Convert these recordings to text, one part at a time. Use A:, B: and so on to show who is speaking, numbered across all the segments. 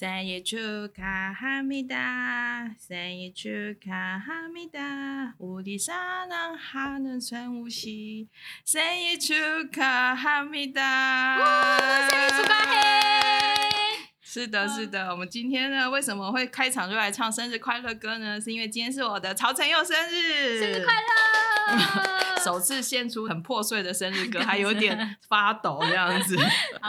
A: 三月初卡哈密达三月初卡哈密达五地沙拉哈能存五十三月初卡哈密达。
B: 哇三月十八
A: 是的是的我们今天呢为什么会开场就来唱生日快乐歌呢？是因为今天是我的曹承佑生日。
B: 生日快乐。
A: 首次献出很破碎的生日歌，还有点 发抖这样子。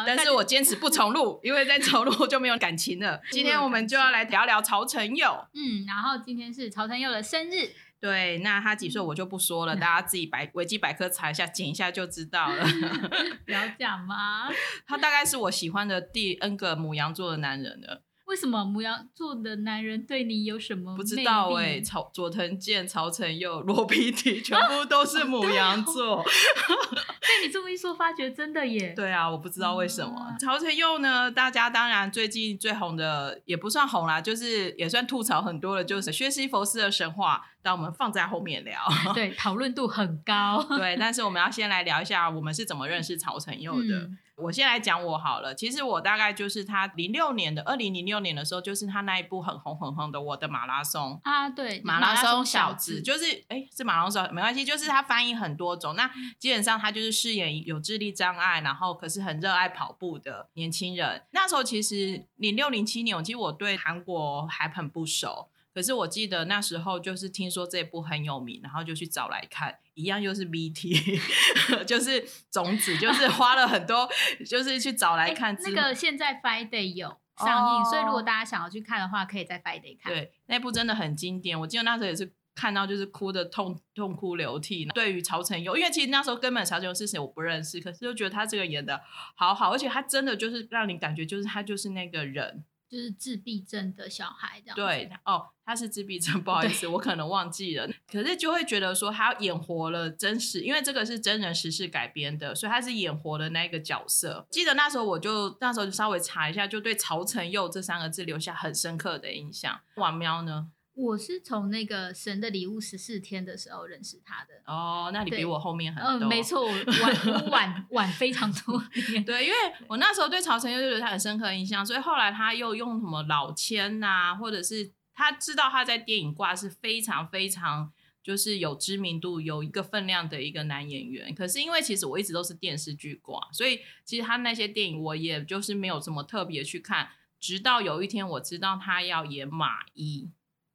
A: 但是我坚持不重录，因为在重录就没有感情了。今天我们就要来聊聊曹承佑。
B: 嗯，然后今天是曹承佑的生日。
A: 对，那他几岁我就不说了，大家自己百维基百科查一下，剪一下就知道了。
B: 不要讲吗？
A: 他大概是我喜欢的第 N 个母羊座的男人了。
B: 为什么母羊座的男人对你有什么？
A: 不知道哎，曹佐藤健、曹承佑、罗 皮体全部都是母羊座。
B: 么一说，发觉真的耶。
A: 对啊，我不知道为什么曹承佑呢？大家当然最近最红的也不算红啦，就是也算吐槽很多的，就是薛西佛斯的神话。但我们放在后面聊。
B: 对，讨论度很高。
A: 对，但是我们要先来聊一下我们是怎么认识曹承佑的。我先来讲我好了，其实我大概就是他零六年的二零零六年的时候，就是他那一部很红很红的《我的马拉松》
B: 啊，对，
A: 马拉松小子，就是哎，是马拉松没关系，就是他翻译很多种。那基本上他就是饰演有智力障碍，然后可是很热爱跑步的年轻人。那时候其实零六零七年，其实我对韩国还很不熟。可是我记得那时候就是听说这部很有名，然后就去找来看，一样又是 BT，就是种子，就是花了很多，就是去找来看。
B: 那个现在 Friday 有上映，所以如果大家想要去看的话，可以在 Friday 看。
A: 对，那部真的很经典，我记得那时候也是看到就是哭的痛痛哭流涕。对于曹承佑，因为其实那时候根本曹承佑是谁我不认识，可是就觉得他这个演的好好，而且他真的就是让你感觉就是他就是那个人。
B: 就是自闭症的小孩这样。
A: 对哦，他是自闭症，不好意思，我可能忘记了。可是就会觉得说他演活了真实，因为这个是真人实事改编的，所以他是演活了那个角色。记得那时候我就那时候就稍微查一下，就对曹承佑这三个字留下很深刻的印象。王喵呢？
B: 我是从那个《神的礼物》十四天的时候认识他的
A: 哦，那你比我后面很多，
B: 嗯，没错，晚晚 晚非常多。
A: 对，因为我那时候对曹承佑就觉得他很深刻印象，所以后来他又用什么老千呐，或者是他知道他在电影挂是非常非常就是有知名度、有一个分量的一个男演员。可是因为其实我一直都是电视剧挂，所以其实他那些电影我也就是没有什么特别去看，直到有一天我知道他要演马一。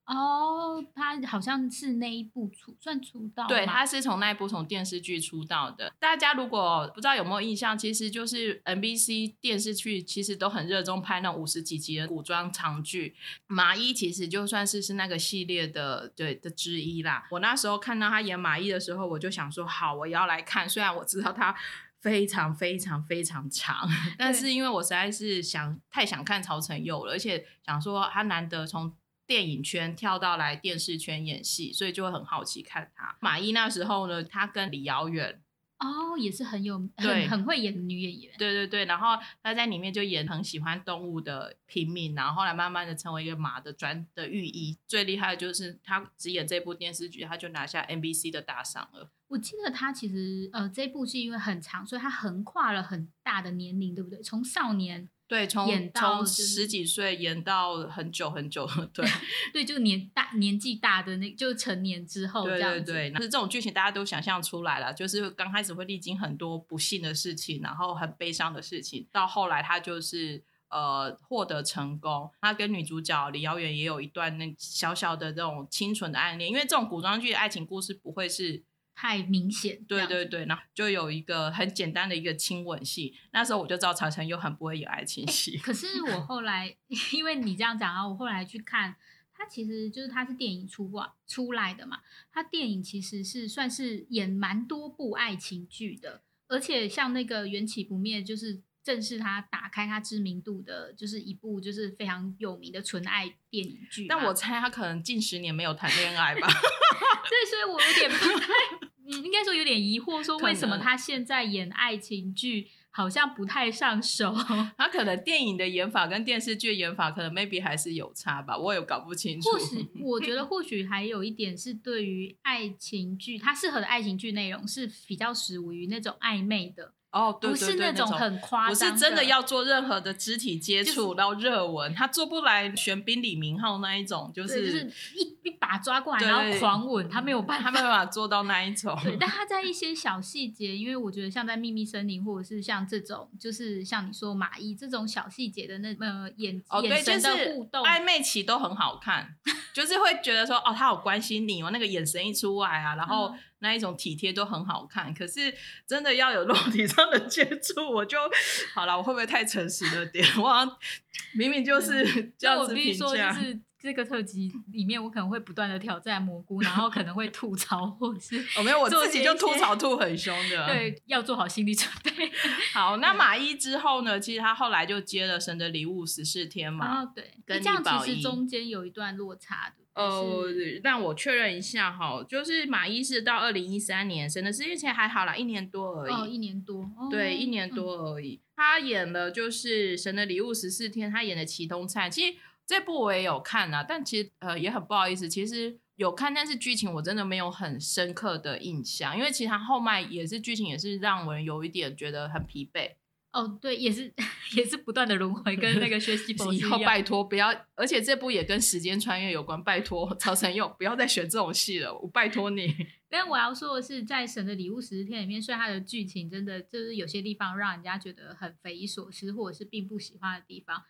B: 哦，他好像是那一部出算出道，
A: 对，他是从那一部从电视剧出道的。大家如果不知道有没有印象，其实就是 NBC 电视剧其实都很热衷拍那五十几集的古装长剧。麻衣其实就算是是那个系列的对的之一啦。我那时候看到他演马一的时候，我就想说好，我要来看。虽然我知道他非常非常非常长，但是因为我实在是想太想看曹承佑了，而且想说他难得从。电影圈跳到来电视圈演戏，所以就会很好奇看他。马伊那时候呢，他跟李瑶远
B: 哦，也是很有很很会演的女演员。
A: 对对对，然后她在里面就演很喜欢动物的平民，然后后来慢慢的成为一个马的专的御医。最厉害的就是她只演这部电视剧，她就拿下 NBC 的大赏了。
B: 我记得她其实呃这部戏因为很长，所以她横跨了很大的年龄，对不对？从少年。
A: 对，从从十几岁演到很久很久，对
B: 对，就年大年纪大的那，就成年之后这样子。
A: 对对对，是这种剧情大家都想象出来了，就是刚开始会历经很多不幸的事情，然后很悲伤的事情，到后来他就是呃获得成功。他跟女主角李瑶媛也有一段那小小的这种清纯的暗恋，因为这种古装剧的爱情故事不会是。
B: 太明显，
A: 对对对，然后就有一个很简单的一个亲吻戏，那时候我就知道曹承佑很不会演爱情戏。
B: 可是我 后来，因为你这样讲啊，我后来去看，他其实就是他是电影出过出来的嘛，他电影其实是算是演蛮多部爱情剧的，而且像那个缘起不灭，就是正是他打开他知名度的，就是一部就是非常有名的纯爱电影剧。
A: 但我猜他可能近十年没有谈恋爱吧，
B: 所以所以我有点不太。嗯，应该说有点疑惑，说为什么他现在演爱情剧好像不太上手？
A: 他可能电影的演法跟电视剧演法可能 maybe 还是有差吧，我也搞不清楚。
B: 或许 我觉得或许还有一点是对于爱情剧，他适合的爱情剧内容是比较属于那种暧昧的。
A: 哦，对
B: 不是
A: 那
B: 种很夸张不，
A: 是真的要做任何的肢体接触，然后热吻，他做不来玄彬李明浩那一种，就
B: 是
A: 是
B: 一一把抓过来，然后狂吻，他没有办法。
A: 他没有办法做到那一种。
B: 对，但他在一些小细节，因为我觉得像在秘密森林，或者是像这种，就是像你说马伊这种小细节的那呃眼、眼神的互动，
A: 暧昧期都很好看，就是会觉得说，哦，他好关心你哦，那个眼神一出来啊，然后
B: 嗯
A: 那一种体贴都很好看。可是真的要有肉体上的接触，我就好了，我会不会太诚实了点？我好像明明就是这样子评
B: 我必须说，
A: 价。
B: 就是这个特辑里面，我可能会不断的挑战蘑菇，然后可能会吐槽，或者是
A: 哦、没有，我自己就吐槽吐很凶的。，
B: 对，要做好心理准备。
A: 好，那 马伊之后呢？其实他后来就接了《神的礼物》十四天嘛。
B: 哦，对，
A: 跟
B: 这样其实中间有一段落差的。
A: 呃
B: 是，
A: 让我确认一下哈，就是马伊是到二零一三年，《神的世界》前还好啦，一年多而已。
B: 哦，一年多，哦
A: 对，一年
B: 嗯
A: 多而已。他演了就是《神的礼物》十四天，他演的祁东菜。其实这部我也有看啊，但其实呃也很不好意思，其实有看，但是剧情我真的没有很深刻的印象，因为其实他后面也是剧情也是让人有一点觉得很疲惫。
B: 哦，对，也是 也是不断的轮回，跟那个学习
A: 以后拜托不要，而且这部也跟时间穿越有关，拜托曹承佑不要再选这种戏了，我拜托你。
B: 但我要说的是，在《神的礼物》十四天里面，虽然它的剧情真的就是有些地方让人家觉得很匪夷所思，或者是并不喜欢的地方，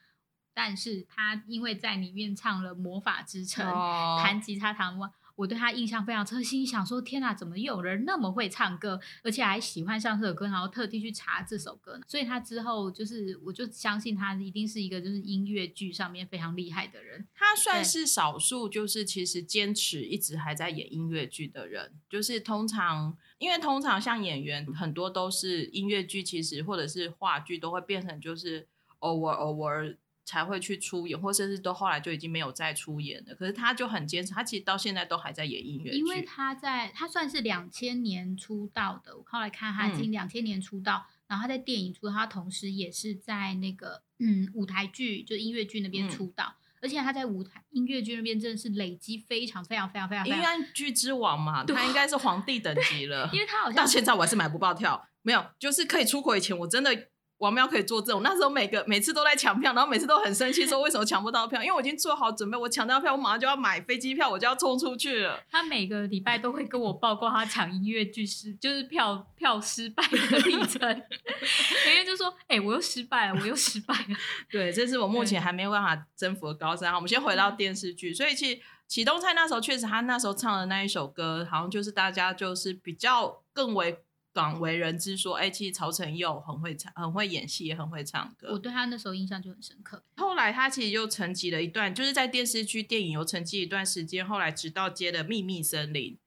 B: 但是他因为在里面唱了《魔法之城》
A: 哦
B: 弹吉他弹完，我对他印象非常深，心想说：天哪，怎么又有人那么会唱歌，而且还喜欢上这首歌，然后特地去查这首歌呢？所以他之后就是，我就相信他一定是一个就是音乐剧上面非常厉害的人。
A: 他算是少数，就是其实坚持一直还在演音乐剧的人。就是通常，因为通常像演员很多都是音乐剧，其实或者是话剧都会变成就是偶尔偶尔才会去出演，或甚至都后来就已经没有再出演了。可是他就很坚持，他其实到现在都还在演音乐剧。
B: 因为他在他算是两千年出道的，我后来看他已经两千年出道，然后他在电影出道，他同时也是在那个嗯舞台剧就音乐剧那边
A: 嗯
B: 出道，而且他在舞台音乐剧那边真的是累积非常非常非常非常非
A: 音
B: 常，
A: 乐剧之王嘛，他应该是皇帝等级 了。
B: 因为他好像
A: 到现在我还是买不爆跳，没有，就是可以出国以前，我真的王喵可以做这种，那时候每个每次都在抢票，然后每次都很生气，说为什么抢不到票？因为我已经做好准备，我抢到票，我马上就要买飞机票，我就要冲出去了。
B: 他每个礼拜都会跟我报告他抢音乐剧失就是票票失败的历程，因为就说哎、我又失败了，我又失败了，
A: 对，这是我目前还没有办法征服的高山。好，我们先回到电视剧，所以其实启东菜那时候确实，他那时候唱的那一首歌，好像就是大家就是比较更为广为人知，说，哎、其实曹承佑很会唱，很会演戏，也很会唱歌。
B: 我对他那时候印象就很深刻。
A: 后来他其实又沉寂了一段，就是在电视剧、电影有沉寂一段时间。后来直到接了《秘密森林》，《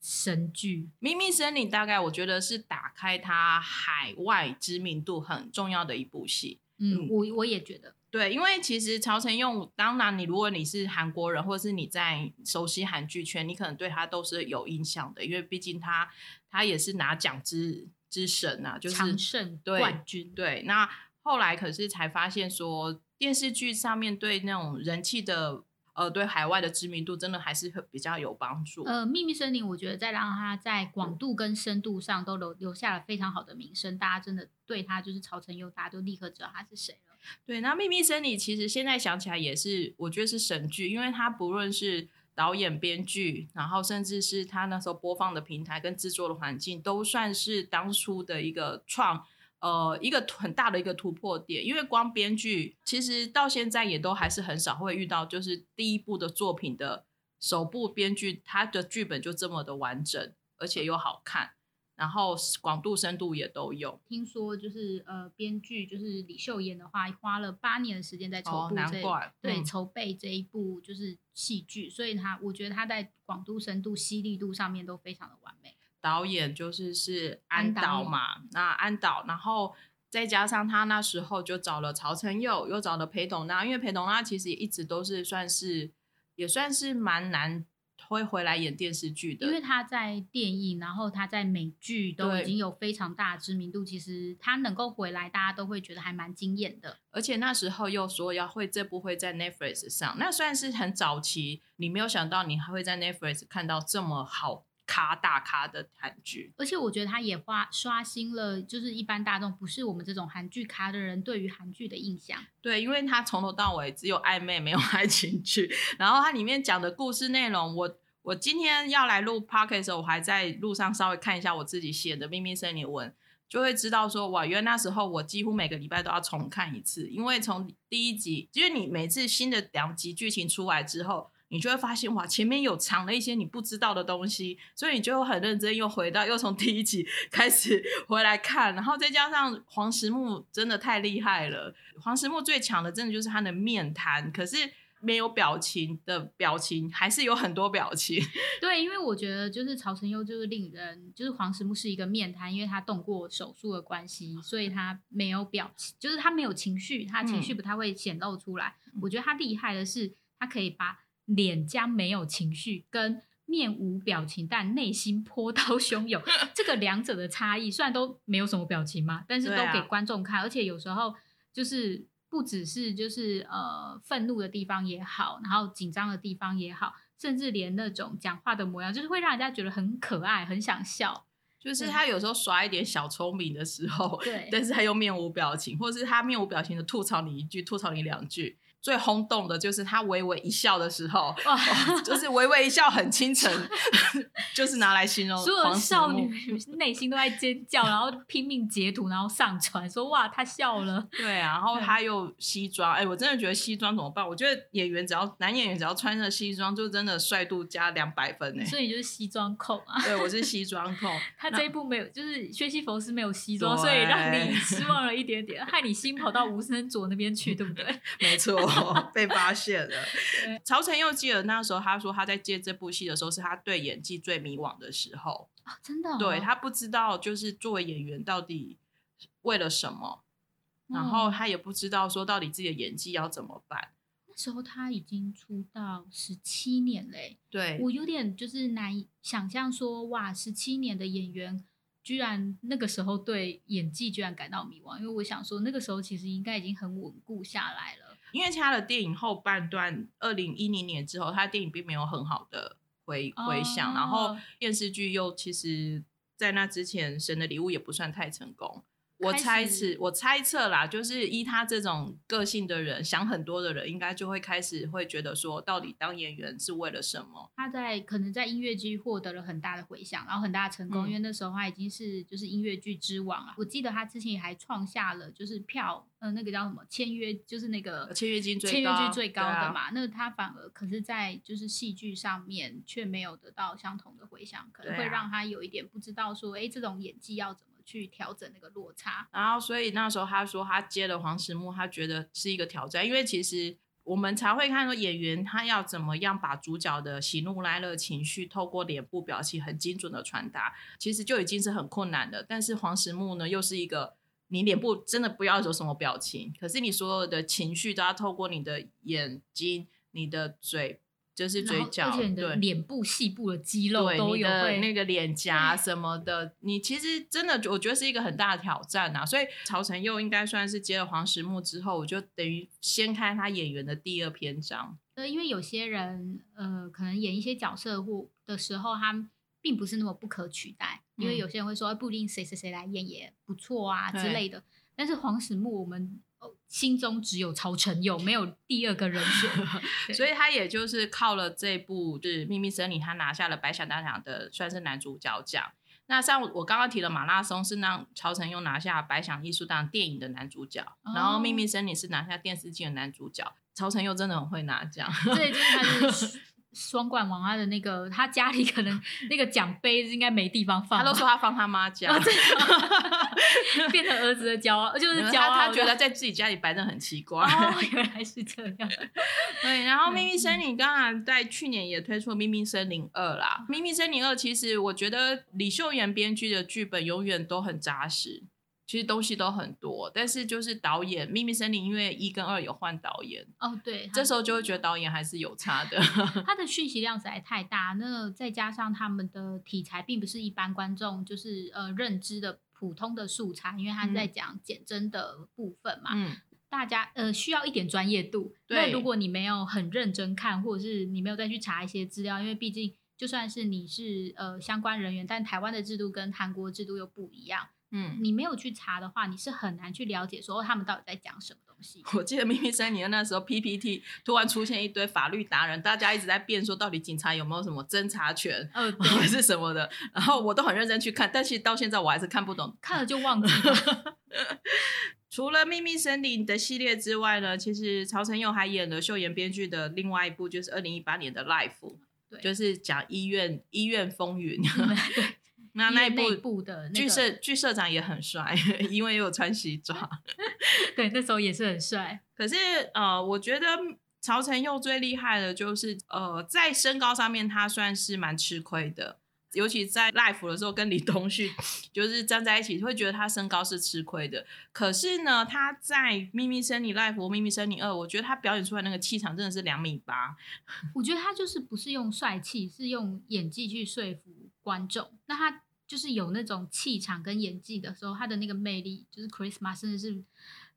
B: 神剧，
A: 秘密森林》大概我觉得是打开他海外知名度很重要的一部戏。
B: 嗯，
A: 嗯
B: 我我也觉得，
A: 对，因为其实曹承佑，当然你如果你是韩国人，或者是你在熟悉韩剧圈，你可能对他都是有印象的，因为毕竟他他也是拿奖之之神啊，就是
B: 常胜
A: 对
B: 冠军，
A: 对，那后来可是才发现说，电视剧上面对那种人气的，呃，对海外的知名度，真的还是会比较有帮助。
B: 呃，秘密森林，我觉得在让他在广度跟深度上都留留下了非常好的名声，大家真的对他就是曹承佑，大家都立刻知道他是谁了。
A: 对，那《秘密森林》其实现在想起来也是，我觉得是神剧，因为它不论是导演、编剧，然后甚至是他那时候播放的平台跟制作的环境，都算是当初的一个创。呃，一个很大的一个突破点，因为光编剧，其实到现在也都还是很少会遇到，就是第一部的作品的首部编剧，他的剧本就这么的完整，而且又好看，然后广度、深度也都有。
B: 听说就是呃，编剧就是李秀妍的话，花了八年的时间在筹
A: 哦
B: 部这、
A: 难怪
B: 对、
A: 嗯
B: 筹备这一部就是戏剧，所以他我觉得他在广度、深度、犀利度上面都非常的完美。
A: 导演就是是安
B: 安导
A: 嘛，那安导，然后再加上他那时候就找了曹承佑，又找了裴斗娜，因为裴斗娜其实也一直都是算是也算是蛮难会回来演电视剧的，
B: 因为他在电影，然后他在美剧都已经有非常大的知名度，其实他能够回来，大家都会觉得还蛮惊艳的。
A: 而且那时候又说要会这部会在 Netflix 上，那算是很早期，你没有想到你还会在 Netflix 看到这么好咖大咖的韩剧。
B: 而且我觉得他也花刷新了，就是一般大众不是我们这种韩剧咖的人对于韩剧的印象。
A: 对，因为他从头到尾只有暧昧没有爱情剧，然后它里面讲的故事内容，我我今天要来录 p o c k e t 的时候，我还在路上稍微看一下我自己写的秘密森林文。就会知道说哇，原来那时候我几乎每个礼拜都要重看一次，因为从第一集，因为你每次新的两集剧情出来之后，你就会发现哇，前面有藏了一些你不知道的东西，所以你就很认真又回到又从第一集 开始回来看，然后再加上黄石木真的太厉害了，黄石木最强的真的就是他的面瘫，可是。没有表情的表情，还是有很多表情。
B: 对，因为我觉得就是曹承佑就是令人，就是黄石木是一个面瘫，因为他动过手术的关系，所以他没有表情，就是他没有情绪，他情绪不太会显露出来。我觉得他厉害的是，他可以把脸将没有情绪跟面无表情但内心波涛汹涌这个两者的差异，虽然都没有什么表情嘛，但是都给观众看，而且有时候就是。不只是就是呃愤怒的地方也好，然后紧张的地方也好，甚至连那种讲话的模样，就是会让人家觉得很可爱，很想笑。
A: 就是他有时候耍一点小聪明的时候，
B: 对，
A: 但是他又面无表情，或者是他面无表情的吐槽你一句，吐槽你两句。最轰动的就是他微微一笑的时候，就是微微一笑很倾城，就是拿来形容
B: 所有少女 内心都在尖叫，然后拼命截图，然后上传说哇他笑了。
A: 对啊，然后他又西装，哎，我真的觉得西装怎么办？我觉得演员只要男演员只要穿着西装，就真的帅度加两百分呢。
B: 所以就是西装控啊。
A: 对，我是 西装控。
B: 他这一部没有，就是薛西佛斯没有西装，所以让你失望了一点点，害你心跑到吴森卓那边去，对不对？
A: 没错。被发现了。曹承佑记得那时候，他说他在接这部戏的时候，是他对演技最迷惘的时候
B: 啊，真的。
A: 对他不知道，就是作为演员到底为了什么，然后他也不知道说到底自己的演技要怎么办。
B: 那时候他已经出道十七年嘞，
A: 对
B: 我有点就是难以想象说，哇，十七年的演员。居然那个时候对演技居然感到迷惘，因为我想说那个时候其实应该已经很稳固下来了。
A: 因为他的电影后半段，二零一零年之后，他的电影并没有很好的回回响，然后电视剧又其实在那之前，《神的礼物》也不算太成功。我猜测，我猜测啦，就是依他这种个性的人，想很多的人，应该就会开始会觉得说，到底当演员是为了什么？
B: 他在可能在音乐剧获得了很大的回响，然后很大的成功，因为那时候他已经是就是音乐剧之王了。我记得他之前也还创下了就是票，呃，那个叫什么签约，就是那个
A: 签约金
B: 签约金最高的嘛。那他反而可是在就是戏剧上面却没有得到相同的回响，可能会让他有一点不知道说，哎，这种演技要怎么。去调整那个落差，
A: 然后所以那时候他说他接了黄石木，他觉得是一个挑战，因为其实我们才会看说演员他要怎么样把主角的喜怒哀乐情绪透过脸部表情很精准的传达，其实就已经是很困难的。但是黄石木呢，又是一个你脸部真的不要有什么表情，可是你所有的情绪都要透过你的眼睛、你的嘴。就是嘴角，
B: 而且你的脸部细部的肌肉都有
A: 那个脸颊什么的，你其实真的我觉得是一个很大的挑战啊。所以曹承佑应该算是接了黄石木之后，我就等于掀开他演员的第二篇章。
B: 呃，因为有些人呃，可能演一些角色或的时候，他并不是那么不可取代。因为有些人会说，不一定谁谁谁来演也不错啊之类的。但是黄石木，我们。心中只有曹承佑，没有第二个人选，
A: 所以他也就是靠了这部就是《秘密森林》，他拿下了白想大奖的算是男主角奖。那像我刚刚提的马拉松是让曹承佑拿下白想艺术大电影的男主角，然后《秘密森林》是拿下电视剧的男主角。曹承佑真的很会拿奖，
B: 对，就是他是。双冠王，他的那个他家里可能 那个奖杯应该没地方放，
A: 他都说他放他妈家，
B: 变成儿子的骄傲，就是骄傲。
A: 他觉得在自己家里摆的很奇怪，
B: 原来是这样。
A: 对，然后《秘密森林》刚刚在去年也推出《秘密森林二》啦，《秘密森林二》其实我觉得李秀妍编剧的剧本永远都很扎实。其实东西都很多，但是就是导演《秘密森林》，因为一跟二有换导演
B: 哦，对，
A: 这时候就会觉得导演还是有差的。
B: 他的讯息量实在太大，那再加上他们的题材并不是一般观众就是呃认知的普通的素材，因为他在讲减真的部分嘛，嗯，大家呃需要一点专业度。那如果你没有很认真看，或者是你没有再去查一些资料，因为毕竟。就算是你是呃相关人员，但台湾的制度跟韩国制度又不一样，
A: 嗯，
B: 你没有去查的话，你是很难去了解说哦他们到底在讲什么东西。
A: 我记得《秘密森林》那时候 PPT 突然出现一堆法律达人，大家一直在辩说到底警察有没有什么侦查权，
B: 呃，
A: 是什么的，然后我都很认真去看，但其实到现在我还是看不懂。
B: 看了就忘记了。
A: 除了《秘密森林》的系列之外呢，其实曹承佑还演了秀妍编剧的另外一部，就是二零一八年的《Life》，
B: 对
A: 就是讲医院医院风云。
B: 对，
A: 那那一部
B: 部的那
A: 剧社剧社长也很帅，因为又有穿西装。
B: 对，那时候也是很帅。
A: 可是呃，我觉得曹承佑最厉害的就是呃，在身高上面他算是蛮吃亏的。尤其在 life 的时候，跟李东旭就是站在一起，会觉得他身高是吃亏的。可是呢，他在《秘密森林 life》《秘密森林二》，我觉得他表演出来那个气场真的是两米八。
B: 我觉得他就是不是用帅气，是用演技去说服观众。那他就是有那种气场跟演技的时候，他的那个魅力，就是 Christmas 甚至是，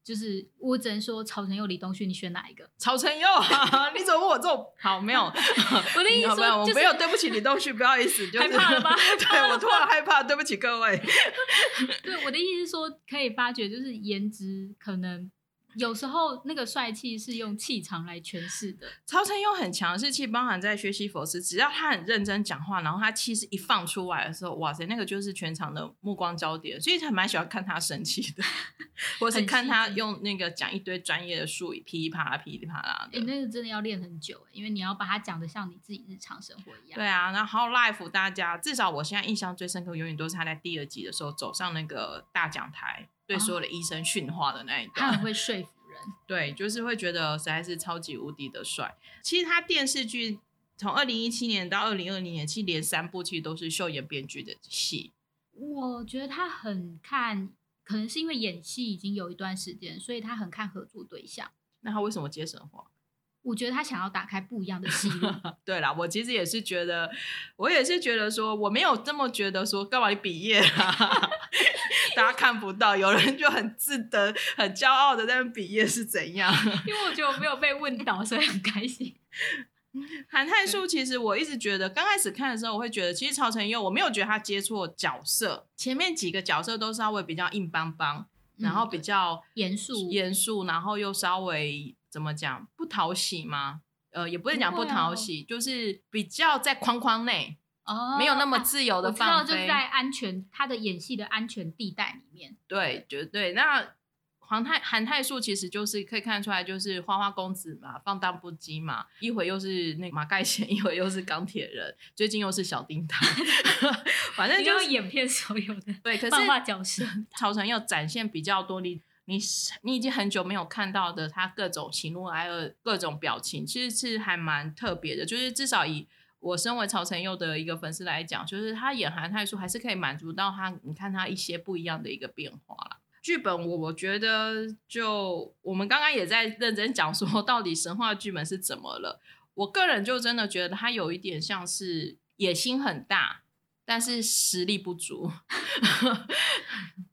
B: 就是我只能说曹承佑、李东旭，你选哪一个？
A: 曹承佑，你怎么问我这种？好，没有，
B: 我的意思
A: 没有，我没有，对不起李东旭，不好意思，就是
B: 害怕了吗
A: 对我突然害怕，对不起各位。
B: 对我的意思是说，可以发觉，就是颜值可能有时候那个帅气是用气场来诠释的。
A: 曹承佑很强势气，包含在学习佛斯，只要他很认真讲话，然后他气势一放出来的时候，哇塞，那个就是全场的目光焦点，所以还蛮喜欢看他生气的，或是看他用那个讲一堆专业的术语，噼里啪啦、噼里啪啦
B: 哎、
A: 的。
B: 那个真的要练很久，因为你要把它讲的像你自己日常生活一样。
A: 对啊，然后 Life 大家至少我现在印象最深刻，永远都是他在第二集的时候走上那个大讲台，对所有的医生训话的那一段。
B: 他很会说服人。
A: 对，就是会觉得实在是超级无敌的帅。其实他电视剧从二零一七年到二零二零年，其实连三部其实都是秀妍编剧的戏。
B: 我觉得他很看，可能是因为演戏已经有一段时间，所以他很看合作对象。
A: 那他为什么接神话？
B: 我觉得他想要打开不一样的戏路。
A: 对啦，我其实也是觉得，我也是觉得说，我没有这么觉得说，干嘛你毕业啊？大家看不到，有人就很自得、很骄傲的在那边比耶是怎样？
B: 因为我觉得我没有被问到，所以很开心。
A: 韩泰树其实我一直觉得，刚开始看的时候，我会觉得其实曹承佑我没有觉得他接错角色，前面几个角色都稍微比较硬邦邦，然后比较
B: 严肃
A: 严肃，然后又稍微怎么讲不讨喜吗？呃，也不是讲不讨喜，就是比较在框框内，
B: 哦，
A: 没有那么
B: 啊
A: 自由的
B: 我知道，
A: 放飞。
B: 就是在安全他的演戏的安全地带里面。
A: 对，绝对。那黄太韩泰树其实就是可以看出来，就是花花公子嘛，放荡不羁嘛，一会又是那个马盖先，一会又是钢铁人，最近又是小叮当，反正就是
B: 演遍所有的
A: 对。可是
B: 漫画
A: 是
B: 角色，
A: 曹承佑展现比较多，你你你已经很久没有看到的他各种喜怒哀乐、各种表情，其实是还蛮特别的。就是至少以我身为曹承佑的一个粉丝来讲，就是他演韩泰树还是可以满足到他，你看他一些不一样的一个变化啦。剧本我我觉得就我们刚刚也在认真讲说，到底神话剧本是怎么了？我个人就真的觉得他有一点像是野心很大，但是实力不足。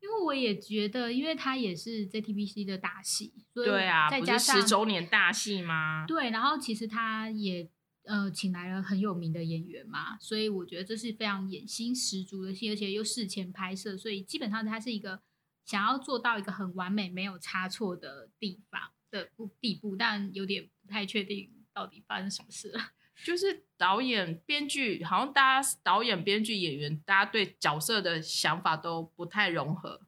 B: 因为我也觉得，因为他也是 JTBC 的大戏，所以
A: 对啊，不是
B: 再加上
A: 十周年大戏吗？
B: 对，然后其实他也呃请来了很有名的演员嘛，所以我觉得这是非常野心十足的戏，而且又事前拍摄，所以基本上它是一个想要做到一个很完美、没有差错的地方的步地步，但有点不太确定到底发生什么事了。
A: 就是导演、编剧，好像大家导演、编剧、演员，大家对角色的想法都不太融合，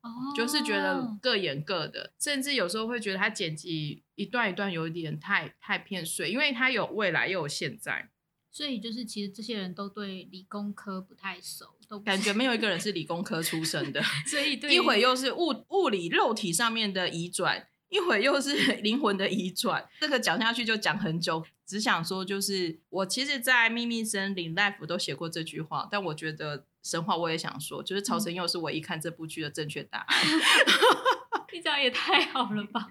B: 哦
A: 就是觉得各演各的，甚至有时候会觉得他剪辑一段一段有一点太太片碎，因为他有未来又有现在，
B: 所以就是其实这些人都对理工科不太熟，都
A: 感觉没有一个人是理工科出身的，
B: 所以对
A: 一
B: 于
A: 会又是物物理肉体上面的移转，一会又是 灵魂的移转，这个讲下去就讲很久。只想说，就是我其实，在《秘密森林》Life 都写过这句话，但我觉得神话我也想说，就是曹承佑是我一看这部剧的正确答案。
B: 你讲也太好了吧？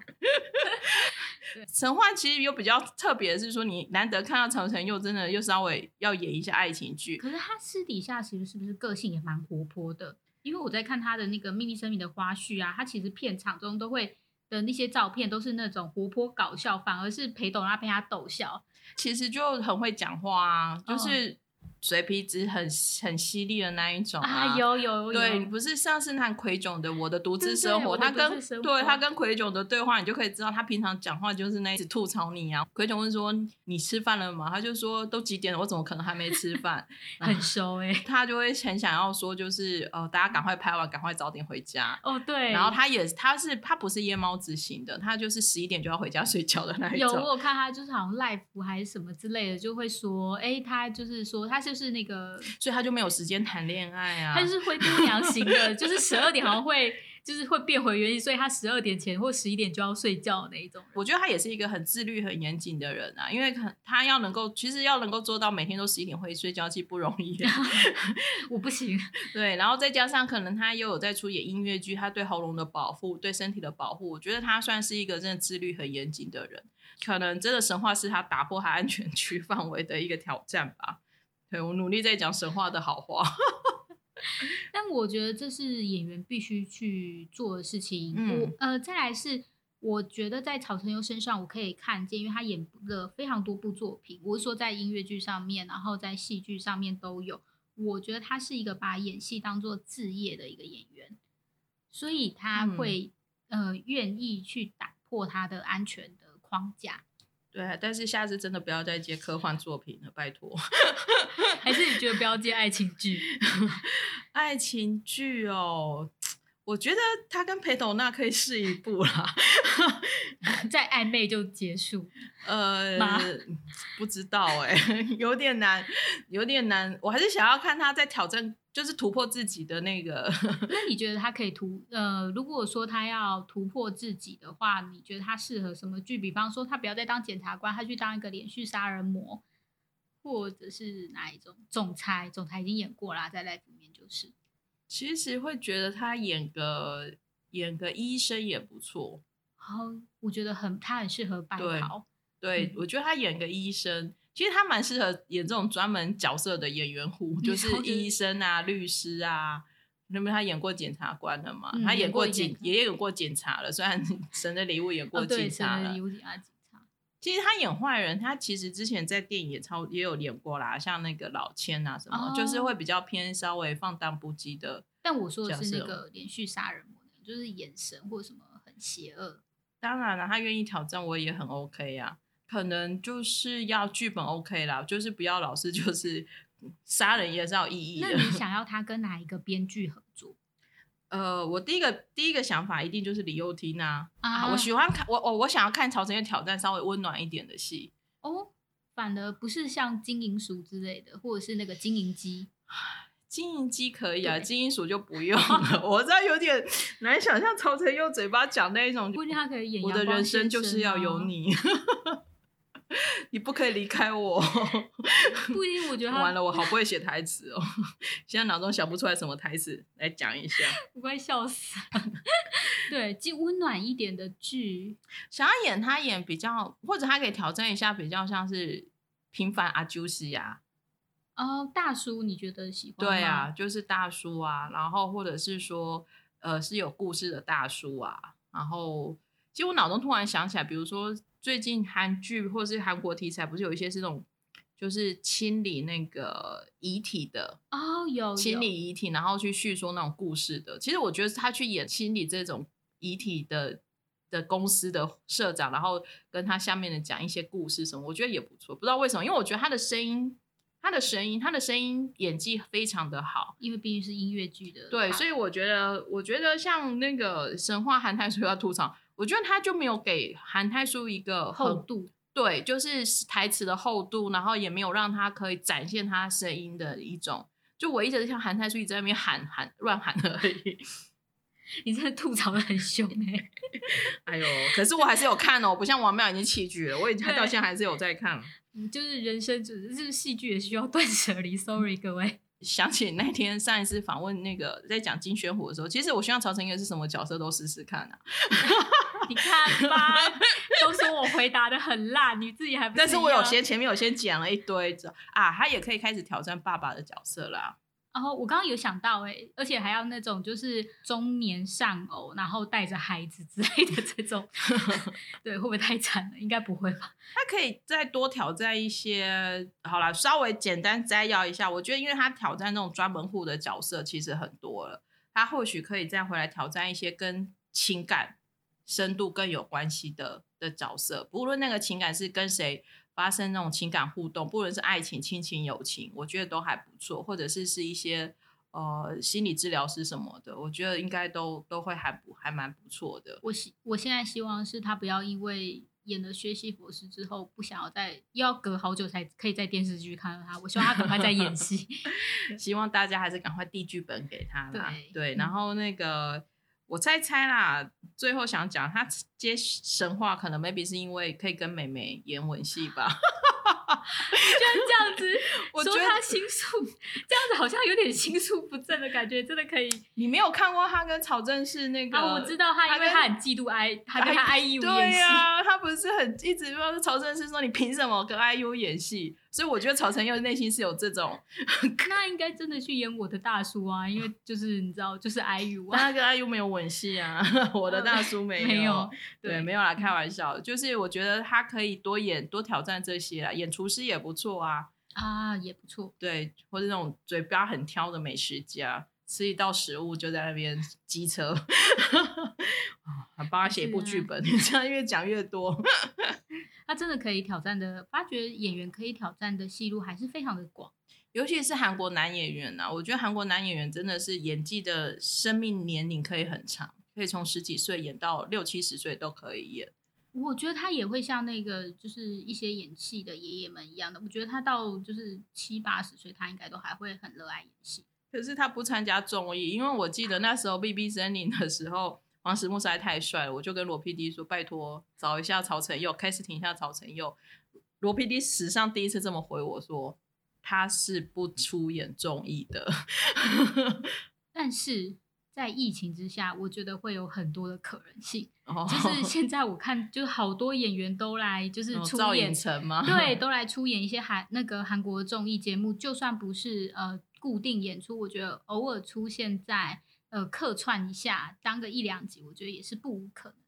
A: 神话其实有比较特别的是说，你难得看到曹承佑真的又稍微要演一下爱情剧，
B: 可是他私底下其实是不是个性也蛮活泼的？因为我在看他的那个《秘密生命》的花絮啊，他其实片场中都会的那些照片都是那种活泼搞笑，反而是裴董他被他逗笑。
A: 其实就很会讲话啊，就是。嘴皮子很很犀利的那一种
B: 啊，有有有，
A: 对，不是上次那奎炯的《我的独自生活》，他跟
B: 对
A: 他跟奎炯的对话，你就可以知道他平常讲话就是那一直吐槽你啊。奎炯问说：“你吃饭了吗？”他就说：“都几点了，我怎么可能还没吃饭？”
B: 很熟哎，
A: 他就会很想要说，就是呃，大家赶快拍完，赶快早点回家。
B: 哦，对。
A: 然后他也他是他不是夜猫子型的，他就是十一点就要回家睡觉的那一种。
B: 有我看他就是好像 life 还是什么之类的，就会说：“哎，他就是说他就是那个。”
A: 所以他就没有时间谈恋爱啊。
B: 他就是灰姑娘型的，就是十二点好像会就是会变回原形，所以他十二点前或十一点就要睡觉那一种。
A: 我觉得他也是一个很自律、很严谨的人啊，因为他他要能够，其实要能够做到每天都十一点会睡觉，其实不容易。
B: 我不行。
A: 对，然后再加上可能他又有在出演音乐剧，他对喉咙的保护、对身体的保护，我觉得他算是一个真的自律很严谨的人。可能真的神话是他打破他安全区范围的一个挑战吧。对我努力在讲神话的好话，
B: 但我觉得这是演员必须去做的事情。我呃，再来是我觉得在曹承佑身上，我可以看见，因为他演了非常多部作品，我是说在音乐剧上面，然后在戏剧上面都有。我觉得他是一个把演戏当做置业的一个演员，所以他会呃愿意去打破他的安全的框架。
A: 对，但是下次真的不要再接科幻作品了，拜托。
B: 还是你觉得不要接爱情剧？
A: 爱情剧哦，我觉得他跟裴斗娜可以试一部啦，
B: 再暧昧就结束。
A: 呃，不知道哎，有点难，有点难。我还是想要看他在挑战。就是突破自己的那个。
B: 那你觉得他可以突呃，如果说他要突破自己的话，你觉得他适合什么剧？比方说，他不要再当检察官，他去当一个连续杀人魔，或者是哪一种总裁？总裁已经演过啦，在 life 里面就是。
A: 其实会觉得他演个演个医生也不错。
B: 好，我觉得很他很适合白袍。
A: 对，我觉得他演个医生。其实他蛮适合演这种专门角色的演员户，就是医生啊、律师啊。那么他演过检察官的嘛？他演过警，也有过检察了。虽然 《神的礼物》演过警察了。其实他演坏人，他其实之前在电影也超也有演过啦，像那个老千啊什么，就是会比较偏稍微放荡不羁的。
B: 但我说的是那个连续杀人魔，就是眼神或什么很邪恶。
A: 当然了，他愿意挑战，我也很 OK 呀。可能就是要剧本 OK 啦，就是不要老是就是 杀人也是要意义
B: 的。那你想要他跟哪一个编剧合作？
A: 呃，我第一个第一个想法一定就是李幼廷啊，啊，我喜欢看我我我想要看曹承佑挑战稍微温暖一点的戏
B: 哦，反而不是像金银鼠之类的，或者是那个金银鸡。
A: 金银鸡可以啊，金银鼠就不用了。我这有点难想象曹承佑嘴巴讲那一种，
B: 不一定他可以演。
A: 我的人生就是要有你。你不可以离开我。
B: 不一定，我觉得
A: 完了，我好不会写台词哦。现在脑中想不出来什么台词来讲一下，
B: 我快笑死了。对，既温暖一点的剧，
A: 想要演他演比较，或者他可以挑战一下，比较像是平凡阿朱西呀。
B: 哦，大叔，你觉得喜欢？
A: 对啊，就是大叔啊，然后或者是说，呃，是有故事的大叔啊。然后，其实我脑中突然想起来，比如说。最近韩剧或是韩国题材，不是有一些是那种，就是清理那个遗体的
B: 哦，有
A: 清理遗体，然后去叙说那种故事的。其实我觉得他去演清理这种遗体的的公司的社长，然后跟他下面的讲一些故事什么，我觉得也不错。不知道为什么，因为我觉得他的声音，他的声音，他的声音演技非常的好，
B: 因为毕竟是音乐剧的。
A: 对，所以我觉得，我觉得像那个神话韩泰说要吐槽。我觉得他就没有给韩泰书一个
B: 厚度，
A: 对，就是台词的厚度，然后也没有让他可以展现他声音的一种。就我一直像韩泰书一直在那边喊喊乱喊而已。
B: 你真的吐槽的很凶哎！
A: 哎呦，可是我还是有看哦，不像王妙已经弃剧了，我已经到现在还是有在看。
B: 就是人生，就是戏剧也需要断舍离。Sorry，各位。
A: 想起那天上一次访问那个在讲金宣虎的时候，其实我希望曹承佑是什么角色都试试看啊。
B: 你看吧，都说我回答的很烂，你自己还不？
A: 但是我有先前面有先讲了一堆，啊，他也可以开始挑战爸爸的角色啦。
B: 然后我刚刚有想到、欸，而且还要那种就是中年丧偶，然后带着孩子之类的这种，对，会不会太惨了？应该不会吧？
A: 他可以再多挑战一些，好啦，稍微简单摘要一下。我觉得，因为他挑战那种专门户的角色其实很多了，他或许可以再回来挑战一些跟情感深度更有关系的的角色，不论那个情感是跟谁发生那种情感互动，不论是爱情、亲情、友情，我觉得都还不错，或者是是一些呃心理治疗师什么的，我觉得应该都都会还不还蛮不错的。
B: 我希我现在希望是他不要因为演了《学习佛师》之后，不想要再又要隔好久才可以在电视剧看到他。我希望他赶快在演戏。
A: 希望大家还是赶快递剧本给他啦。
B: 对
A: 然后那个我猜猜啦，最后想讲他接神话，可能 maybe 是因为可以跟美美演吻戏吧。
B: 居然这样子
A: 我
B: 说他心术，这样子好像有点心术不正的感觉，真的可以。
A: 你没有看过他跟曹正奭那个？
B: 啊，我知道他，因为他很嫉妒 I，他跟他 IU
A: 对
B: 演戏。
A: 呀、他不是很一直说曹正奭说你凭什么跟 IU 演戏？所以我觉得曹承佑内心是有这种，
B: 那应该真的去演我的大叔啊，因为就是你知道，就是 IU 啊，
A: 但他跟 IU 没有吻戏啊，我的大叔没有，
B: 没有
A: 对，
B: 对
A: 没有啦，开玩笑，就是我觉得他可以多演多挑战这些啦，演厨师也不错啊，
B: 啊也不错。
A: 对，或者那种嘴巴很挑的美食家，吃一道食物就在那边机车，啊还帮他写一部剧本，这样越讲越多。
B: 他真的可以挑战的，发觉演员可以挑战的戏路还是非常的广。
A: 尤其是韩国男演员呐、我觉得韩国男演员真的是演技的生命年龄可以很长，可以从十几岁演到六七十岁都可以演。
B: 我觉得他也会像那个就是一些演戏的爷爷们一样的，我觉得他到就是七八十岁，他应该都还会很热爱演戏。
A: 可是他不参加综艺，因为我记得那时候 B B 森林的时候，黄石木实在太帅了，我就跟罗 PD 说，拜托找一下曹承佑，开始停一下曹承佑。罗 PD 史上第一次这么回我说，他是不出演综艺的。
B: 但是在疫情之下，我觉得会有很多的可能性。
A: 哦
B: 就是现在我看，就是好多演员都来，就是出演
A: 成吗？
B: 对，都来出演一些韩那个韩国综艺节目。就算不是呃固定演出，我觉得偶尔出现在呃客串一下，当个一两集，我觉得也是不无可能。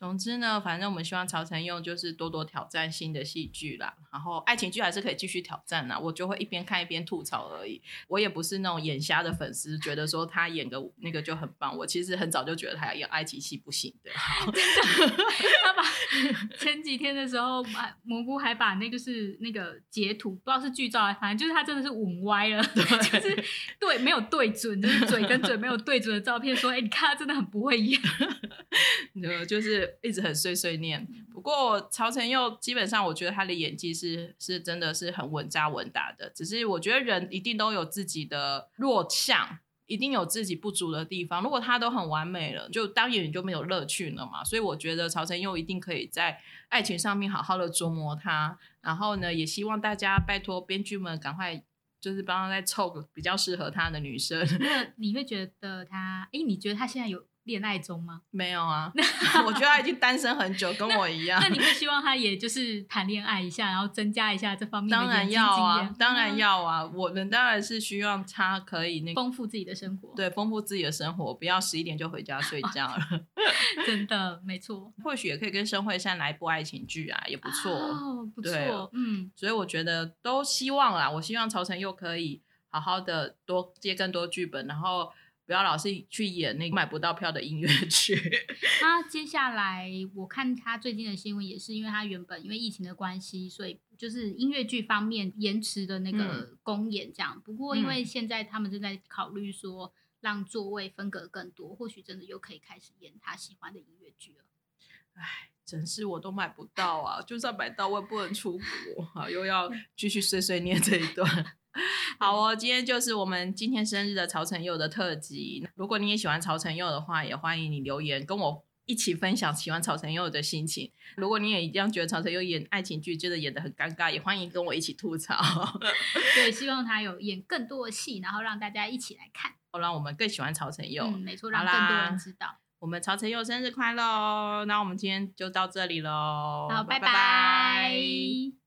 A: 总之呢，反正我们希望曹承佑就是多多挑战新的戏剧啦，然后爱情剧还是可以继续挑战啦。我就会一边看一边吐槽而已。我也不是那种眼瞎的粉丝，觉得说他演个那个就很棒。我其实很早就觉得他演爱情戏不行的。
B: 他把 前几天的时候，蘑菇还把那个是那个截图，不知道是剧照还反正就是他真的是吻歪了，就是对没有对准，就是嘴跟嘴没有对准的照片，说哎、你看他真的很不会演。
A: 呃，就是一直很碎碎念。不过曹承佑基本上，我觉得他的演技是是真的是很稳扎稳打的。只是我觉得人一定都有自己的弱项，一定有自己不足的地方。如果他都很完美了，就当演员就没有乐趣了嘛。所以我觉得曹承佑一定可以在爱情上面好好的琢磨他。然后呢，也希望大家拜托编剧们赶快。就是帮他再凑个比较适合他的女生，
B: 那你会觉得他，哎、你觉得他现在有恋爱中吗？
A: 没有啊？我觉得他已经单身很久，跟我一样。
B: 那你会希望他也就是谈恋爱一下，然后增加一下这方面的
A: 当然要，啊当然
B: 嗯
A: 要啊！我们当然是希望他可以那个
B: 丰富自己的生活。，
A: 对丰富自己的生活，不要十一点就回家睡觉了。
B: 真的没错，
A: 或许也可以跟申惠善来一部爱情剧啊，也不错。
B: 哦，不错，嗯，
A: 所以我觉得都希望啦，我希望曹晨又可以好好的多接更多剧本，然后不要老是去演那个买不到票的音乐剧。
B: 那接下来我看他最近的新闻，也是因为他原本因为疫情的关系，所以就是音乐剧方面延迟的那个公演这样。不过因为现在他们正在考虑说让座位分隔更多，或许真的又可以开始演他喜欢的音乐剧了。
A: 唉，真是我都买不到啊！就算买到，我也不能出国啊，又要继续碎碎念这一段。好哦，今天就是我们今天生日的曹承佑的特辑。如果你也喜欢曹承佑的话，也欢迎你留言跟我一起分享喜欢曹承佑的心情。如果你也一样觉得曹承佑演爱情剧真的演的很尴尬，也欢迎跟我一起吐槽
B: 对，希望他有演更多的戏，然后让大家一起来看。
A: 让我们更喜欢曹承佑。
B: 嗯，没错，
A: 好
B: 让更多
A: 啦
B: 人知道。
A: 我们曹承佑生日快乐哦！那我们今天就到这里喽，
B: 好，拜
A: 拜
B: 拜